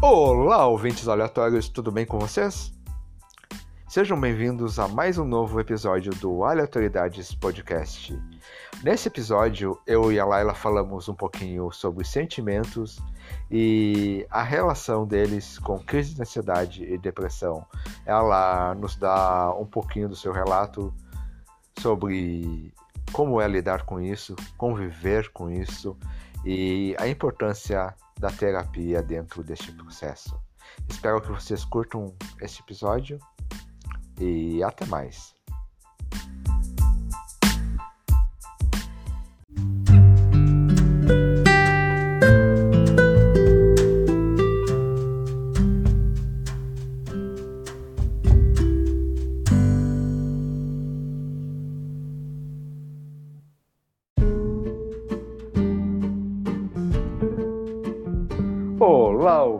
Olá, ouvintes aleatórios, tudo bem com vocês? Sejam bem-vindos a mais um novo episódio do Aleatoriedades Podcast. Nesse episódio, eu e a Laila falamos um pouquinho sobre sentimentos e a relação deles com crise de ansiedade e depressão. Ela nos dá um pouquinho do seu relato sobre como é lidar com isso, conviver com isso e a importância da terapia dentro deste processo. Espero que vocês curtam este episódio e até mais.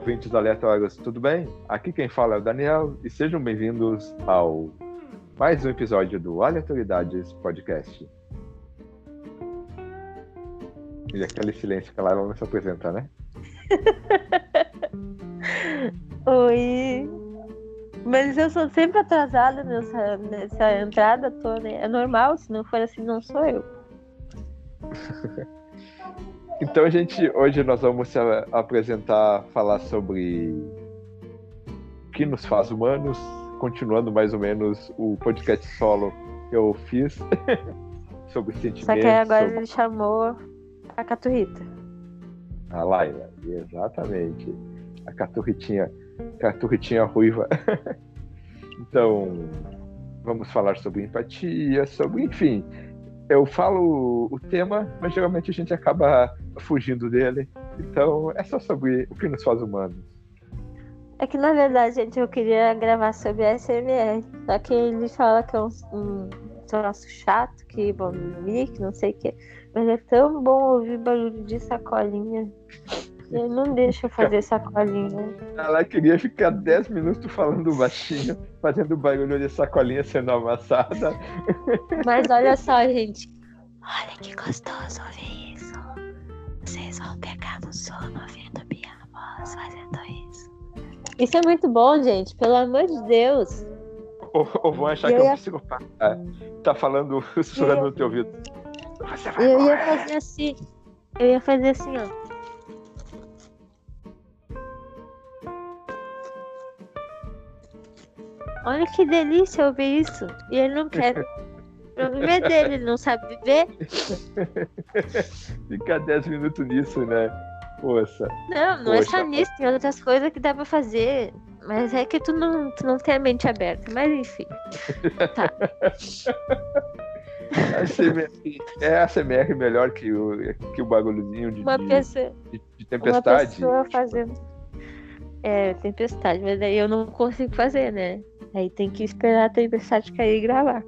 Ouvintes aleatórios, tudo bem? Aqui quem fala é o Daniel e sejam bem-vindos ao mais um episódio do Aleatoriedades Podcast. E aquele silêncio que ela não se apresenta, né? Oi. Mas eu sou sempre atrasada nessa, nessa entrada toda. né? É normal, se não for assim, não sou eu. Então, a gente, hoje nós vamos apresentar, falar sobre o que nos faz humanos, continuando mais ou menos o podcast solo que eu fiz sobre sentimentos. Só que agora sobre ele chamou a Caturrita. a Laila, exatamente. A caturritinha, caturritinha ruiva. então, vamos falar sobre empatia, sobre, enfim, eu falo o tema, mas geralmente a gente acaba fugindo dele. Então, é só sobre o que nos faz humanos. É que na verdade, gente, eu queria gravar sobre SMR. Só que ele fala que é um, um troço chato, que bom que não sei o que. Mas é tão bom ouvir barulho de sacolinha. Ele não deixa eu fazer sacolinha. Ela queria ficar 10 minutos falando baixinho, fazendo barulho de sacolinha sendo amassada. Mas olha só, gente. Olha que gostoso ouvir isso. Vocês vão pegar no sono ouvindo minha voz fazendo isso. Isso é muito bom, gente. Pelo amor de Deus. Ou, ou vão achar Eu que é um ia- psicopata. Tá falando, sussurrando no teu ouvido. Você vai Eu ia morrer. fazer assim. Eu ia fazer assim, ó. Olha que delícia ouvir isso. E ele não quer. O problema é dele, ele não sabe viver. Ficar 10 minutos nisso, né? Poxa. Não, não é Poxa, só nisso, tem outras coisas que dá pra fazer. Mas é que tu não, tu não tem a mente aberta. Mas enfim. A ASMR, é a melhor que o, que o bagulhozinho de, Uma pessoa, de- de uma tempestade. pessoa fazendo. É, tempestade, mas aí eu não consigo fazer, né? Aí tem que esperar a tempestade cair e gravar.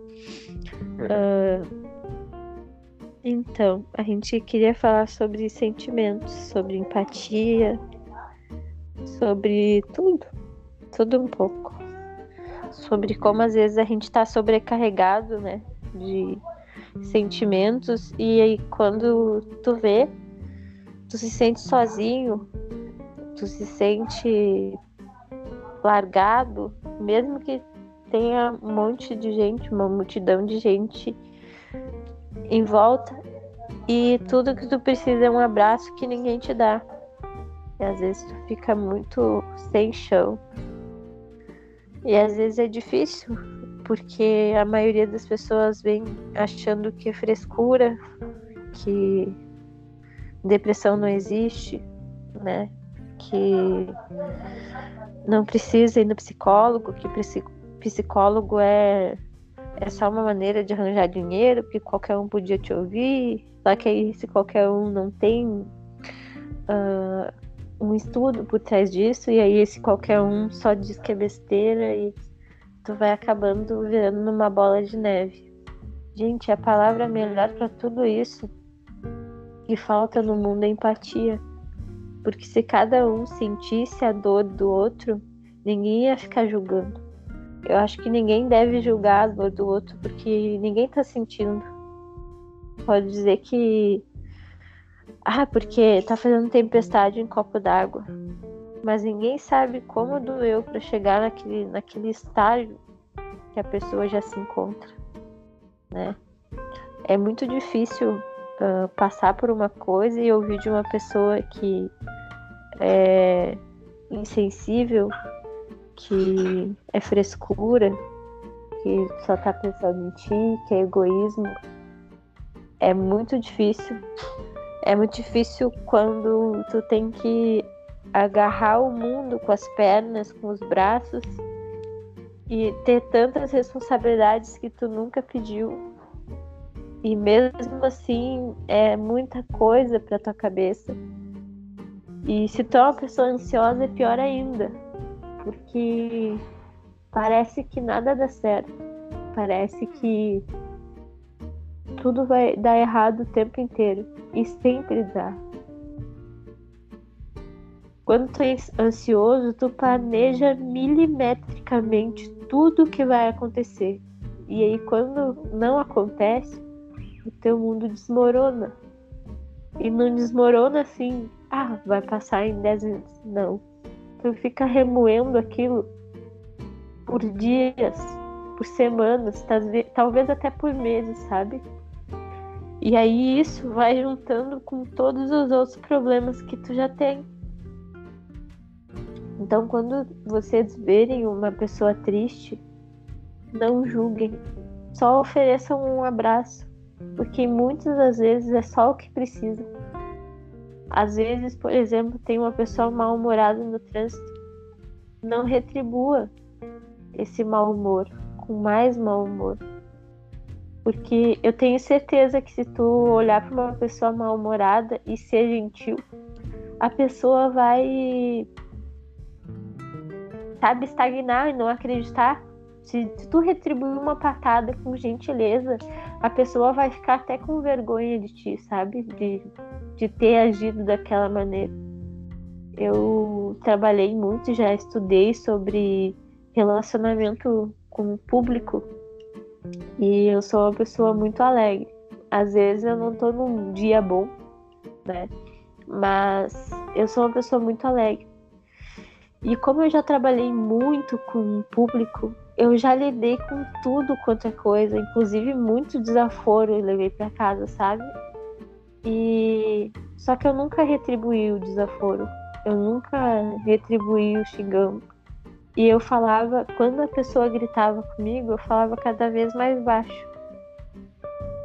Ah, então, a gente queria falar sobre sentimentos, sobre empatia, sobre tudo. Tudo um pouco. Sobre como às vezes a gente tá sobrecarregado, né? De sentimentos, e aí quando tu vê, tu se sente sozinho, tu se sente largado, mesmo que tenha um monte de gente, uma multidão de gente em volta, e tudo que tu precisa é um abraço que ninguém te dá. E às vezes tu fica muito sem chão. E às vezes é difícil, porque a maioria das pessoas vem achando que é frescura, que depressão não existe, né? Que não precisa ir no psicólogo, que psi- psicólogo é, é só uma maneira de arranjar dinheiro, porque qualquer um podia te ouvir, só que aí se qualquer um não tem ah, um estudo por trás disso, e aí esse qualquer um só diz que é besteira e tu vai acabando virando numa bola de neve. Gente, a palavra melhor para tudo isso que falta no mundo é empatia. Porque se cada um sentisse a dor do outro, ninguém ia ficar julgando. Eu acho que ninguém deve julgar a dor do outro, porque ninguém tá sentindo. Pode dizer que. Ah, porque tá fazendo tempestade em copo d'água. mas ninguém sabe como doeu para chegar naquele, naquele estágio que a pessoa já se encontra, né? É muito difícil uh, passar por uma coisa e ouvir de uma pessoa que é insensível, que é frescura, que só tá pensando em ti, que é egoísmo. É muito difícil. É muito difícil quando tu tem que agarrar o mundo com as pernas, com os braços e ter tantas responsabilidades que tu nunca pediu. E mesmo assim é muita coisa para tua cabeça. E se tu é uma pessoa ansiosa é pior ainda, porque parece que nada dá certo. Parece que tudo vai dar errado o tempo inteiro e sempre dá. Quando tu é ansioso, tu planeja milimetricamente tudo que vai acontecer. E aí quando não acontece, o teu mundo desmorona. E não desmorona assim, ah, vai passar em 10 minutos. Não. Tu fica remoendo aquilo por dias, por semanas, talvez até por meses, sabe? E aí isso vai juntando com todos os outros problemas que tu já tem. Então, quando vocês verem uma pessoa triste, não julguem, só ofereçam um abraço, porque muitas das vezes é só o que precisa. Às vezes, por exemplo, tem uma pessoa mal-humorada no trânsito, não retribua esse mau humor com mais mau humor. Porque eu tenho certeza que se tu olhar para uma pessoa mal-humorada e ser gentil, a pessoa vai sabe, estagnar e não acreditar. Se, se tu retribuir uma patada com gentileza, a pessoa vai ficar até com vergonha de ti, sabe? De, de ter agido daquela maneira. Eu trabalhei muito, já estudei sobre relacionamento com o público e eu sou uma pessoa muito alegre. Às vezes eu não tô num dia bom, né? Mas eu sou uma pessoa muito alegre. E como eu já trabalhei muito com o público, eu já lidei com tudo quanto é coisa, inclusive muito desaforo eu levei para casa, sabe? E só que eu nunca retribuí o desaforo. Eu nunca retribuí o xingão. E eu falava, quando a pessoa gritava comigo, eu falava cada vez mais baixo.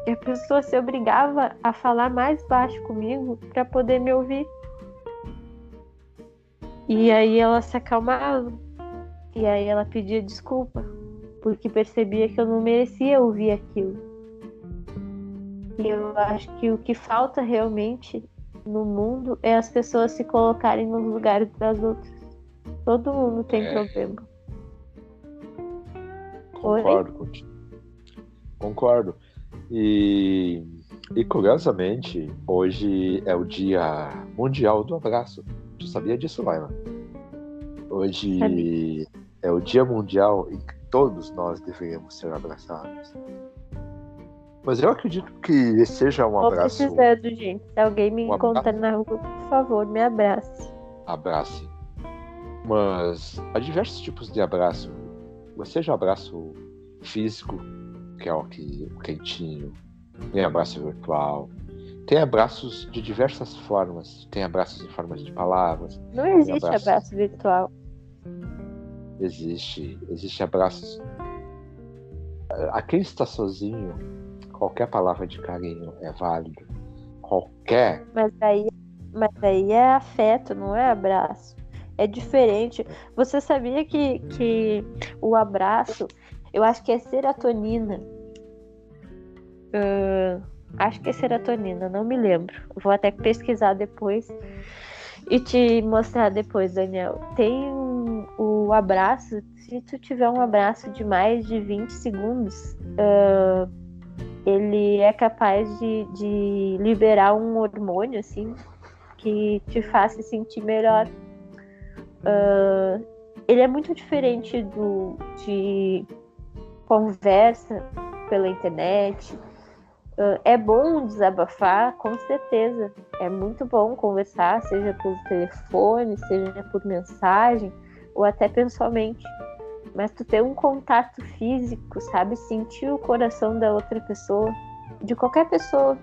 E a pessoa se obrigava a falar mais baixo comigo para poder me ouvir. E aí ela se acalmava. E aí ela pedia desculpa, porque percebia que eu não merecia ouvir aquilo. E eu acho que o que falta realmente no mundo é as pessoas se colocarem nos lugares das outras. Todo mundo tem é. problema. Concordo contigo. Concordo. E, e curiosamente, hoje é o Dia Mundial do Abraço. Tu sabia disso, Laila? Hoje sabia. É o Dia Mundial em que todos nós deveríamos ser abraçados. Mas eu acredito que seja um abraço. Tô precisando, gente. Se alguém me um encontrar na rua, por favor, me abrace. Abrace. Mas há diversos tipos de abraço. Seja um abraço físico, que é o que o quentinho, tem abraço virtual, tem abraços de diversas formas. Tem abraços em formas de palavras. Não existe abraços... abraço virtual. Existe. Existe abraços. A quem está sozinho, qualquer palavra de carinho é válido. Qualquer. Mas aí, mas aí é afeto, não é abraço. É diferente. Você sabia que, que o abraço, eu acho que é serotonina. Uh Acho que é serotonina, não me lembro. Vou até pesquisar depois e te mostrar depois, Daniel. Tem o abraço, se tu tiver um abraço de mais de 20 segundos, uh, ele é capaz de, de liberar um hormônio, assim, que te faça sentir melhor. Uh, ele é muito diferente do de conversa pela internet, Uh, é bom desabafar, com certeza. É muito bom conversar, seja por telefone, seja por mensagem, ou até pessoalmente. Mas tu ter um contato físico, sabe? Sentir o coração da outra pessoa, de qualquer pessoa,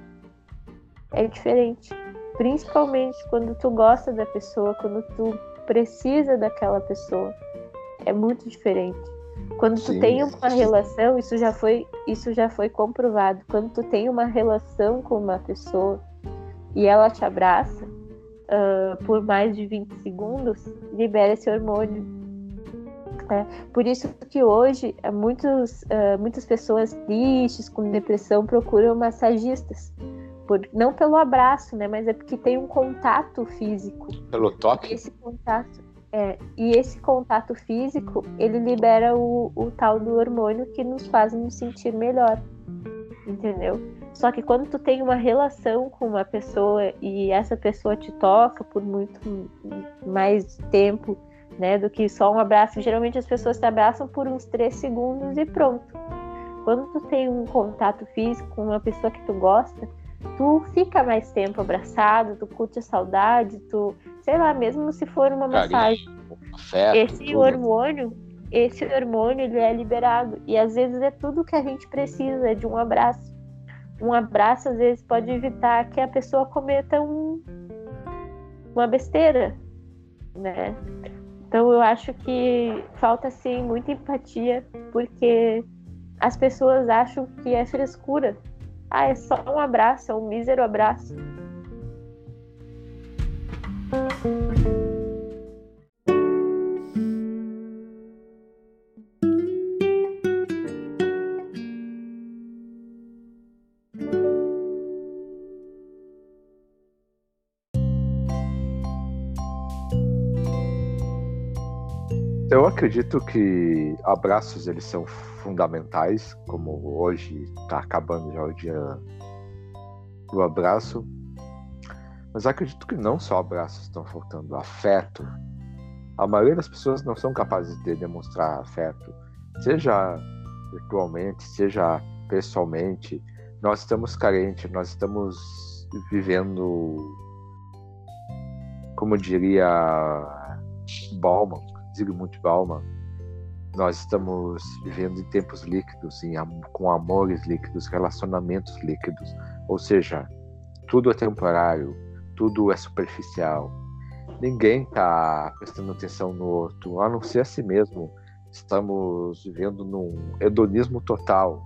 é diferente. Principalmente quando tu gosta da pessoa, quando tu precisa daquela pessoa. É muito diferente. Quando tu sim, tem uma relação, isso já foi isso já foi comprovado. Quando tu tem uma relação com uma pessoa e ela te abraça uh, por mais de 20 segundos, libera esse hormônio. É, por isso que hoje muitos, uh, muitas pessoas tristes, com depressão, procuram massagistas. Por, não pelo abraço, né? Mas é porque tem um contato físico. Pelo toque? Esse contato. É, e esse contato físico, ele libera o, o tal do hormônio que nos faz nos sentir melhor. Entendeu? Só que quando tu tem uma relação com uma pessoa e essa pessoa te toca por muito mais tempo, né, do que só um abraço, geralmente as pessoas te abraçam por uns três segundos e pronto. Quando tu tem um contato físico com uma pessoa que tu gosta, tu fica mais tempo abraçado, tu curte a saudade, tu, sei lá, mesmo se for uma Carinho, massagem. Afeto, esse tudo. hormônio, esse hormônio ele é liberado e às vezes é tudo que a gente precisa é de um abraço. Um abraço às vezes pode evitar que a pessoa cometa um, uma besteira, né? Então eu acho que falta sim muita empatia porque as pessoas acham que é frescura ah, é só um abraço, é um mísero abraço. Acredito que abraços eles são fundamentais, como hoje está acabando já o dia do abraço. Mas acredito que não só abraços estão faltando, afeto. A maioria das pessoas não são capazes de demonstrar afeto, seja virtualmente, seja pessoalmente. Nós estamos carentes, nós estamos vivendo, como diria Bauman, Zygmunt Bauman, nós estamos vivendo em tempos líquidos, em, com amores líquidos, relacionamentos líquidos. Ou seja, tudo é temporário, tudo é superficial. Ninguém está prestando atenção no outro, a não ser a si mesmo. Estamos vivendo num hedonismo total,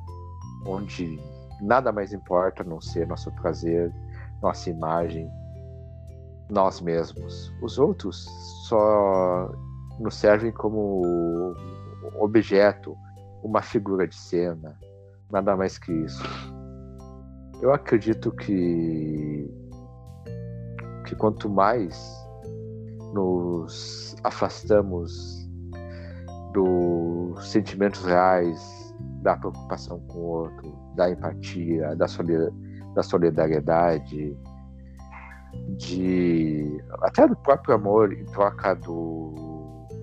onde nada mais importa a não ser nosso prazer, nossa imagem, nós mesmos. Os outros só nos servem como objeto, uma figura de cena, nada mais que isso. Eu acredito que que quanto mais nos afastamos dos sentimentos reais, da preocupação com o outro, da empatia, da solidariedade, de até do próprio amor em troca do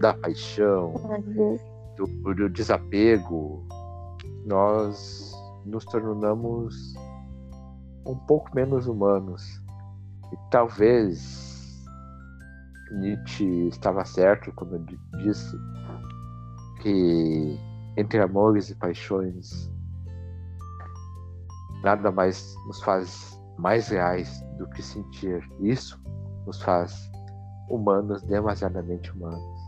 da paixão, do, do desapego, nós nos tornamos um pouco menos humanos. E talvez Nietzsche estava certo quando disse que entre amores e paixões nada mais nos faz mais reais do que sentir. Isso nos faz humanos, demasiadamente humanos.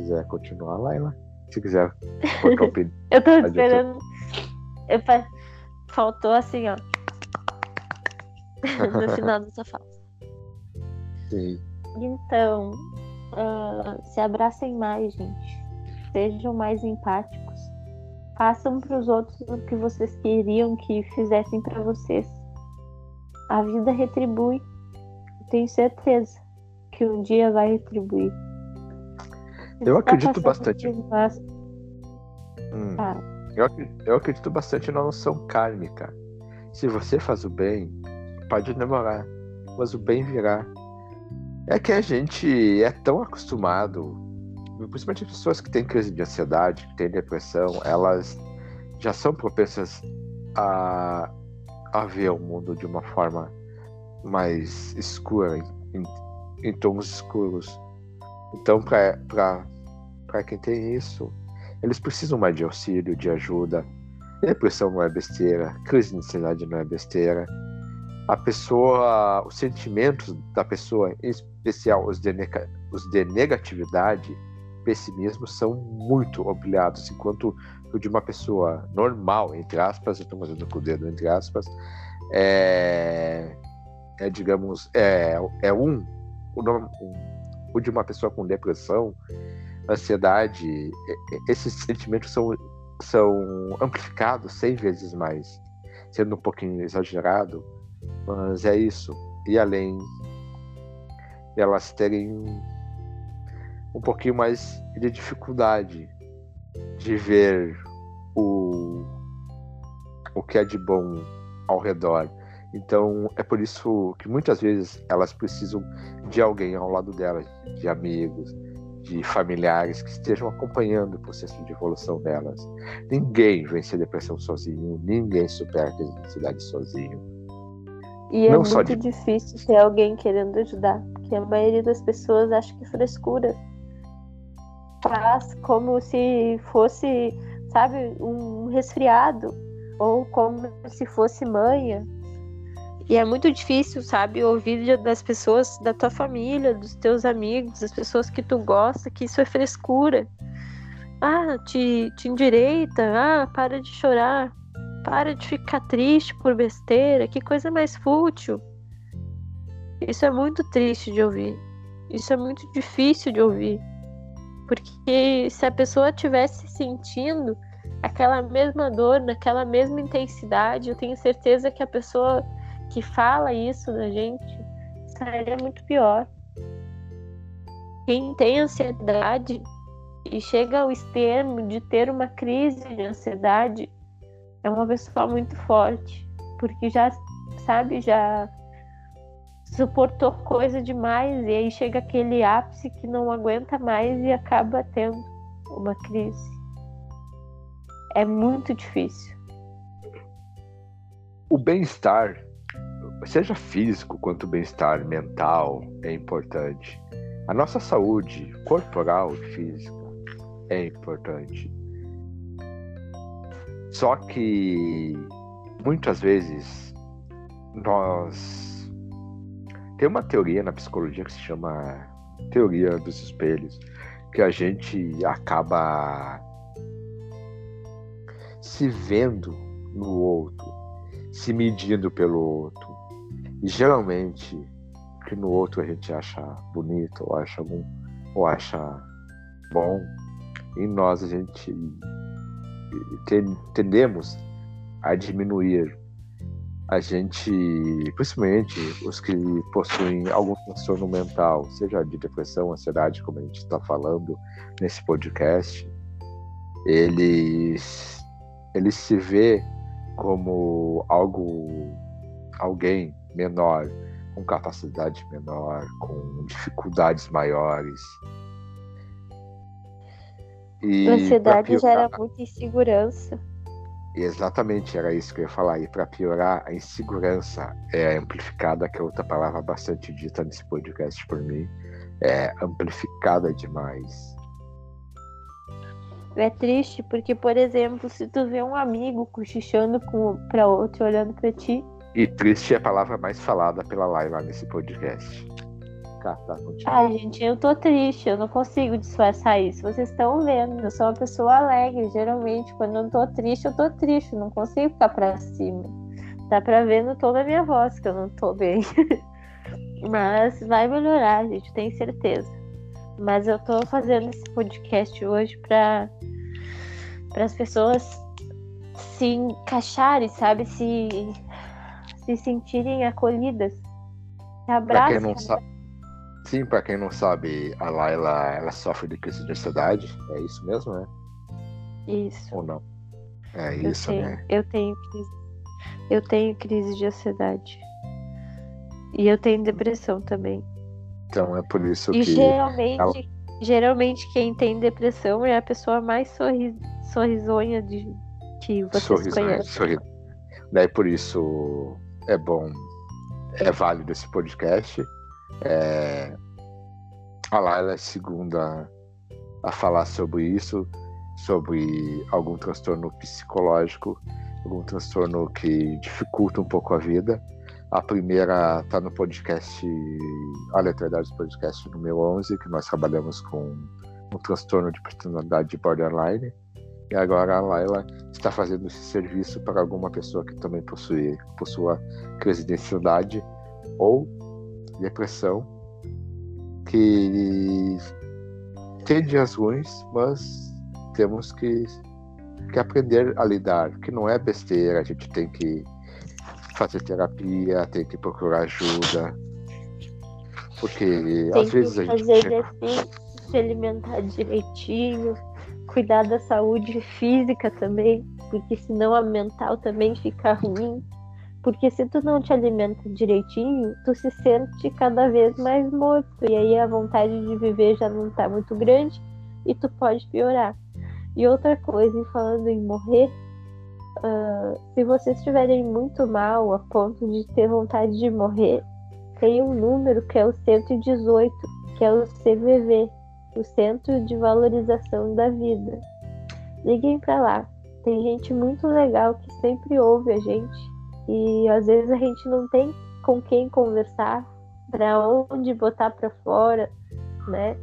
Quiser continuar, Laila. Se quiser Eu tô esperando. Eu fa... Faltou assim, ó. no final dessa fala. Sim. Então, uh, se abracem mais, gente. Sejam mais empáticos. Façam para os outros o que vocês queriam que fizessem para vocês. A vida retribui. tenho certeza que um dia vai retribuir. Eu acredito bastante. Hum. Ah. Eu, eu acredito bastante na noção kármica. Se você faz o bem, pode demorar, mas o bem virá. É que a gente é tão acostumado principalmente as pessoas que têm crise de ansiedade, que têm depressão, elas já são propensas a, a ver o mundo de uma forma mais escura, em, em tons escuros. Então, para quem tem isso, eles precisam mais de auxílio, de ajuda. Depressão não é besteira, crise de ansiedade não é besteira. A pessoa, os sentimentos da pessoa, em especial os de, os de negatividade, pessimismo, são muito obrigados, enquanto o de uma pessoa normal, entre aspas, eu estou fazendo com o dedo entre aspas, é, é digamos, é, é um, o, o de uma pessoa com depressão, ansiedade, esses sentimentos são, são amplificados 100 vezes mais, sendo um pouquinho exagerado, mas é isso. E além elas terem um pouquinho mais de dificuldade de ver o, o que é de bom ao redor. Então é por isso que muitas vezes elas precisam de alguém ao lado delas, de amigos, de familiares que estejam acompanhando o processo de evolução delas. Ninguém vence a depressão sozinho, ninguém supera a ansiedade sozinho. E é Não muito de... difícil ter alguém querendo ajudar, porque a maioria das pessoas acha que é frescura faz como se fosse, sabe, um resfriado ou como se fosse manha. E é muito difícil, sabe, ouvir das pessoas da tua família, dos teus amigos, das pessoas que tu gosta, que isso é frescura. Ah, te, te endireita, ah, para de chorar, para de ficar triste por besteira, que coisa mais fútil. Isso é muito triste de ouvir. Isso é muito difícil de ouvir. Porque se a pessoa tivesse sentindo aquela mesma dor, naquela mesma intensidade, eu tenho certeza que a pessoa que fala isso da gente estaria muito pior. Quem tem ansiedade e chega ao extremo de ter uma crise de ansiedade é uma pessoa muito forte, porque já sabe, já suportou coisa demais e aí chega aquele ápice que não aguenta mais e acaba tendo uma crise. É muito difícil. O bem-estar, seja físico quanto bem-estar mental, é importante. A nossa saúde corporal e física é importante. Só que muitas vezes nós tem uma teoria na psicologia que se chama teoria dos espelhos, que a gente acaba se vendo no outro, se medindo pelo outro. E geralmente que no outro a gente acha bonito, ou acha bom, ou acha bom, em nós a gente tendemos a diminuir. A gente, principalmente os que possuem algum transtorno mental, seja de depressão, ansiedade, como a gente está falando nesse podcast, eles, eles se vê como algo, alguém menor, com capacidade menor, com dificuldades maiores. E a ansiedade gera muita insegurança. Exatamente, era isso que eu ia falar. E para piorar, a insegurança é amplificada, que é outra palavra bastante dita nesse podcast por mim, é amplificada demais. É triste porque, por exemplo, se tu vê um amigo cochichando para outro olhando para ti. E triste é a palavra mais falada pela Laila nesse podcast. Tá, tá, Ai, gente, eu tô triste, eu não consigo disfarçar isso. Vocês estão vendo, eu sou uma pessoa alegre. Geralmente, quando eu tô triste, eu tô triste, eu não consigo ficar pra cima. Dá pra ver no tom da minha voz que eu não tô bem. Mas vai melhorar, gente, tenho certeza. Mas eu tô fazendo esse podcast hoje para as pessoas se encaixarem, sabe? Se, se sentirem acolhidas. Se quem não sabe Sim, para quem não sabe, a Laila ela sofre de crise de ansiedade, é isso mesmo, né? Isso. Ou não? É eu isso, tenho, né? Eu tenho crise. Eu tenho crise de ansiedade. E eu tenho depressão também. Então é por isso e que. Geralmente, ela... geralmente quem tem depressão é a pessoa mais sorri sorrisonha de que vocês sorrisonha, conhecem. Sorri... Daí por isso é bom, é válido esse podcast. É... A Laila é segunda a falar sobre isso, sobre algum transtorno psicológico, algum transtorno que dificulta um pouco a vida. A primeira está no podcast Aleatoriedades Podcast número 11, que nós trabalhamos com um transtorno de personalidade borderline. E agora a Laila está fazendo esse serviço para alguma pessoa que também possui, possua crise de ansiedade ou depressão, que tem dias ruins, mas temos que, que aprender a lidar, que não é besteira, a gente tem que fazer terapia, tem que procurar ajuda. Porque tem às vezes a gente. Fazer assim, se alimentar direitinho, cuidar da saúde física também, porque senão a mental também fica ruim. Porque se tu não te alimenta direitinho, tu se sente cada vez mais morto. E aí a vontade de viver já não tá muito grande e tu pode piorar. E outra coisa, falando em morrer, uh, se vocês estiverem muito mal a ponto de ter vontade de morrer, tem um número que é o 118, que é o CVV, o Centro de Valorização da Vida. Liguem para lá. Tem gente muito legal que sempre ouve a gente e às vezes a gente não tem com quem conversar, para onde botar para fora, né?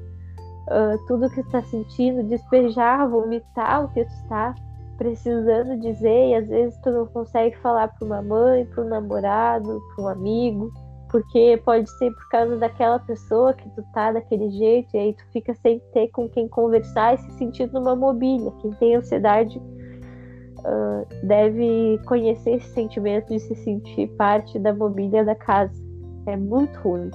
Uh, tudo que está sentindo, despejar, vomitar o que tu está precisando dizer e às vezes tu não consegue falar para uma mãe, para um namorado, para um amigo porque pode ser por causa daquela pessoa que tu tá daquele jeito, e aí tu fica sem ter com quem conversar e se sentindo numa mobília. Quem tem ansiedade uh, deve conhecer esse sentimento de se sentir parte da mobília da casa. É muito ruim.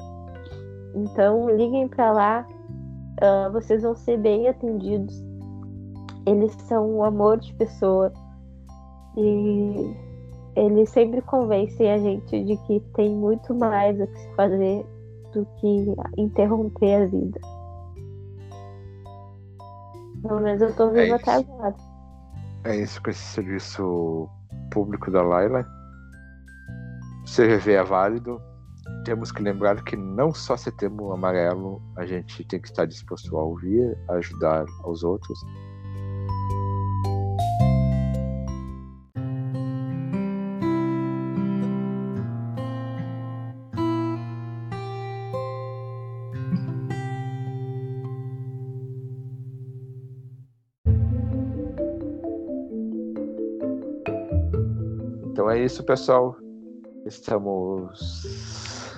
Então, liguem para lá, uh, vocês vão ser bem atendidos. Eles são um amor de pessoa. E eles sempre convencem a gente de que tem muito mais a se fazer do que interromper a vida. Pelo menos eu tô viva é até agora. É isso com esse serviço público da Laila. CVV é válido. Temos que lembrar que não só setembro amarelo a gente tem que estar disposto a ouvir, a ajudar aos outros, isso, pessoal. Estamos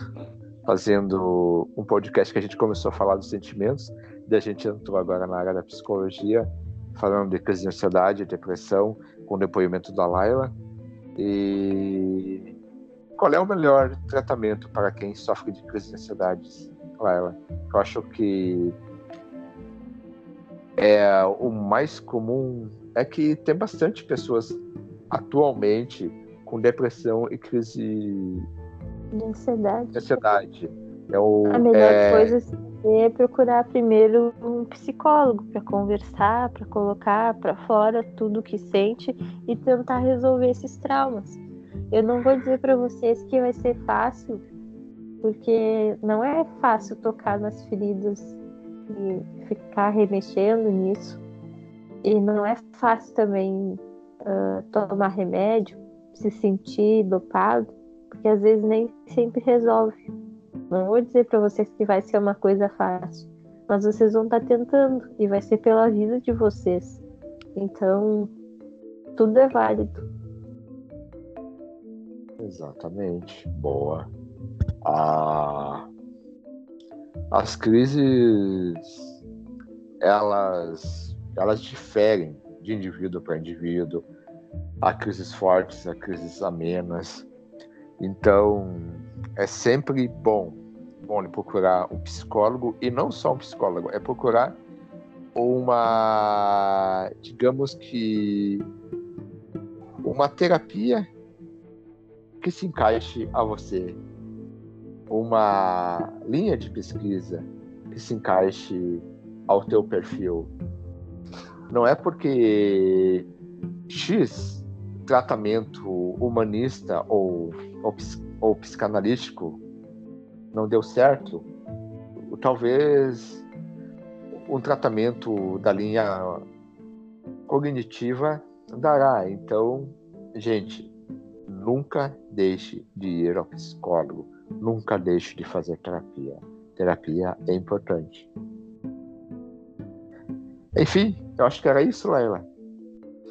fazendo um podcast que a gente começou a falar dos sentimentos, e a gente entrou agora na área da psicologia, falando de crise de ansiedade, depressão, com o depoimento da Laila. E qual é o melhor tratamento para quem sofre de crise de ansiedade, Laila? Eu acho que é o mais comum é que tem bastante pessoas atualmente com depressão e crise de ansiedade. De ansiedade. É o, a melhor é... coisa é procurar primeiro um psicólogo para conversar, para colocar para fora tudo que sente e tentar resolver esses traumas. Eu não vou dizer para vocês que vai ser fácil, porque não é fácil tocar nas feridas e ficar remexendo nisso. E não é fácil também uh, tomar remédio, se sentir dopado, porque às vezes nem sempre resolve. Não vou dizer para vocês que vai ser uma coisa fácil, mas vocês vão estar tá tentando e vai ser pela vida de vocês. Então, tudo é válido. Exatamente. Boa. Ah, as crises elas elas diferem de indivíduo para indivíduo há crises fortes, há crises amenas. Então, é sempre bom, bom procurar um psicólogo e não só um psicólogo, é procurar uma, digamos que, uma terapia que se encaixe a você, uma linha de pesquisa que se encaixe ao teu perfil. Não é porque X tratamento humanista ou, ou, ou psicanalístico não deu certo, talvez um tratamento da linha cognitiva dará. Então, gente, nunca deixe de ir ao psicólogo, nunca deixe de fazer terapia. Terapia é importante. Enfim, eu acho que era isso, Laila.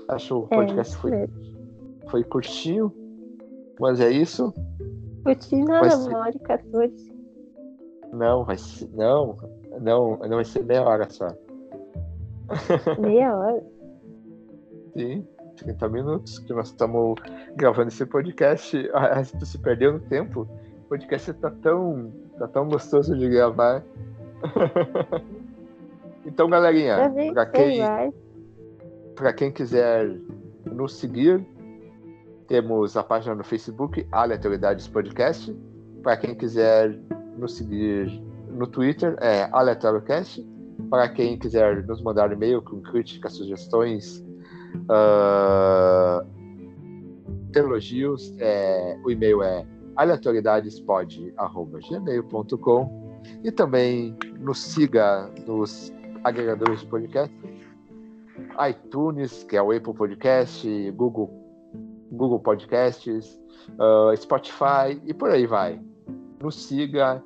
Acho que o é, podcast é, foi, foi curtinho, mas é isso. Curtinho nada, ser... uma hora e 14. Não, vai ser. Não, não, não vai ser meia hora só. Meia hora? Sim, 30 minutos que nós estamos gravando esse podcast. Ah, tu se perdeu no tempo. O podcast tá tão, tá tão gostoso de gravar. então, galerinha, para quem, pra quem quiser nos seguir, temos a página no Facebook, Aleatoriedades Podcast. Para quem quiser nos seguir no Twitter, é AleatórioCast. Para quem quiser nos mandar e-mail com críticas, sugestões, uh, elogios, é, o e-mail é aleatoriedadespod.gmail.com e também nos siga nos agregadores de podcast iTunes, que é o Apple Podcast, Google, Google Podcasts, uh, Spotify e por aí vai. Nos siga,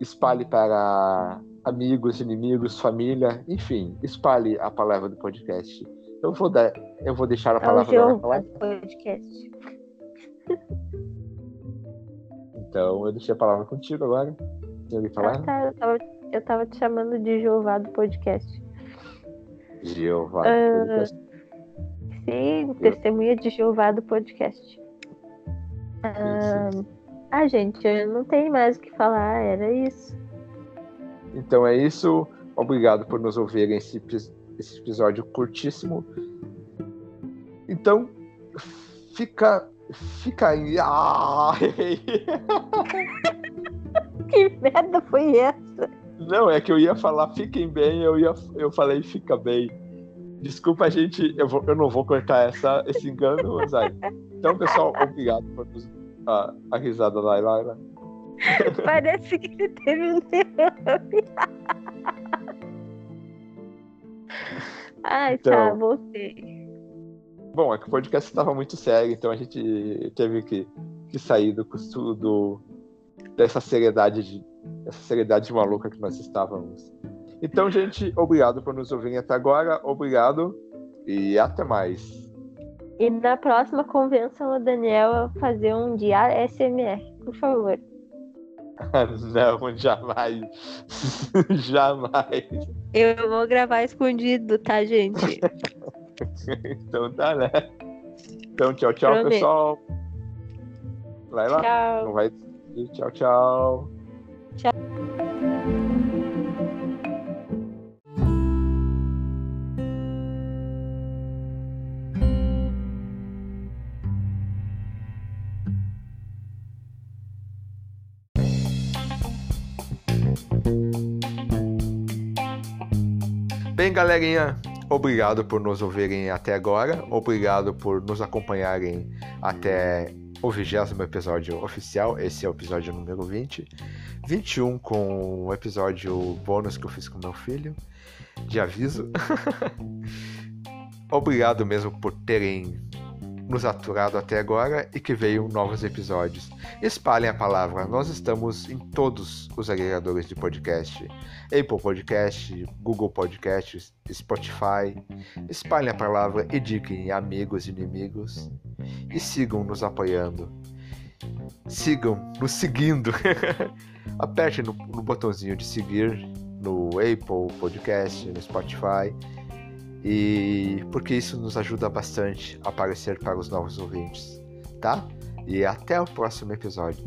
espalhe para amigos, inimigos, família, enfim, espalhe a palavra do podcast. Eu vou, dar, eu vou deixar a palavra o falar. podcast. Então, eu deixei a palavra contigo agora. Tem alguém falar? Ah, tá, eu, tava, eu tava te chamando de Jeová do podcast. Jeová do uh, podcast. Sim, testemunha de Jeová do podcast. Uh, ah, gente, eu não tenho mais o que falar, era isso. Então é isso. Obrigado por nos ouvirem esse, esse episódio curtíssimo. Então, fica. Fica aí. Ah! que merda foi essa? Não, é que eu ia falar fiquem bem, eu, ia, eu falei fica bem. Desculpa, gente, eu, vou, eu não vou cortar essa, esse engano, mas aí. Então, pessoal, obrigado por a, a risada da Laila. Parece que ele teve um derrame. Ai, tá, então, tá, voltei. Bom, é que o podcast estava muito sério, então a gente teve que, que sair do, do dessa seriedade de essa seriedade maluca que nós estávamos. Então, gente, obrigado por nos ouvirem até agora, obrigado e até mais. E na próxima convenção o Daniel a fazer um dia SMR, por favor. Não, jamais. jamais. Eu vou gravar escondido, tá, gente? então tá, né? Então, tchau, tchau, Prometo. pessoal. Vai lá. Tchau. Não vai... Tchau, tchau. Tchau. Galerinha, obrigado por nos ouvirem até agora, obrigado por nos acompanharem até o vigésimo episódio oficial, esse é o episódio número 20. 21 com o episódio bônus que eu fiz com meu filho, de aviso. obrigado mesmo por terem nos aturado até agora e que veio novos episódios. Espalhem a palavra, nós estamos em todos os agregadores de podcast: Apple Podcast, Google Podcasts, Spotify. Espalhem a palavra, indiquem amigos e inimigos e sigam nos apoiando. Sigam nos seguindo. Aperte no, no botãozinho de seguir no Apple Podcast, no Spotify e porque isso nos ajuda bastante a aparecer para os novos ouvintes, tá? E até o próximo episódio.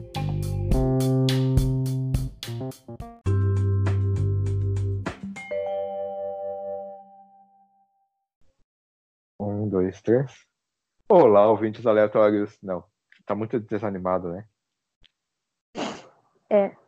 Um, dois, três. Olá, ouvintes aleatórios. Não, tá muito desanimado, né? É.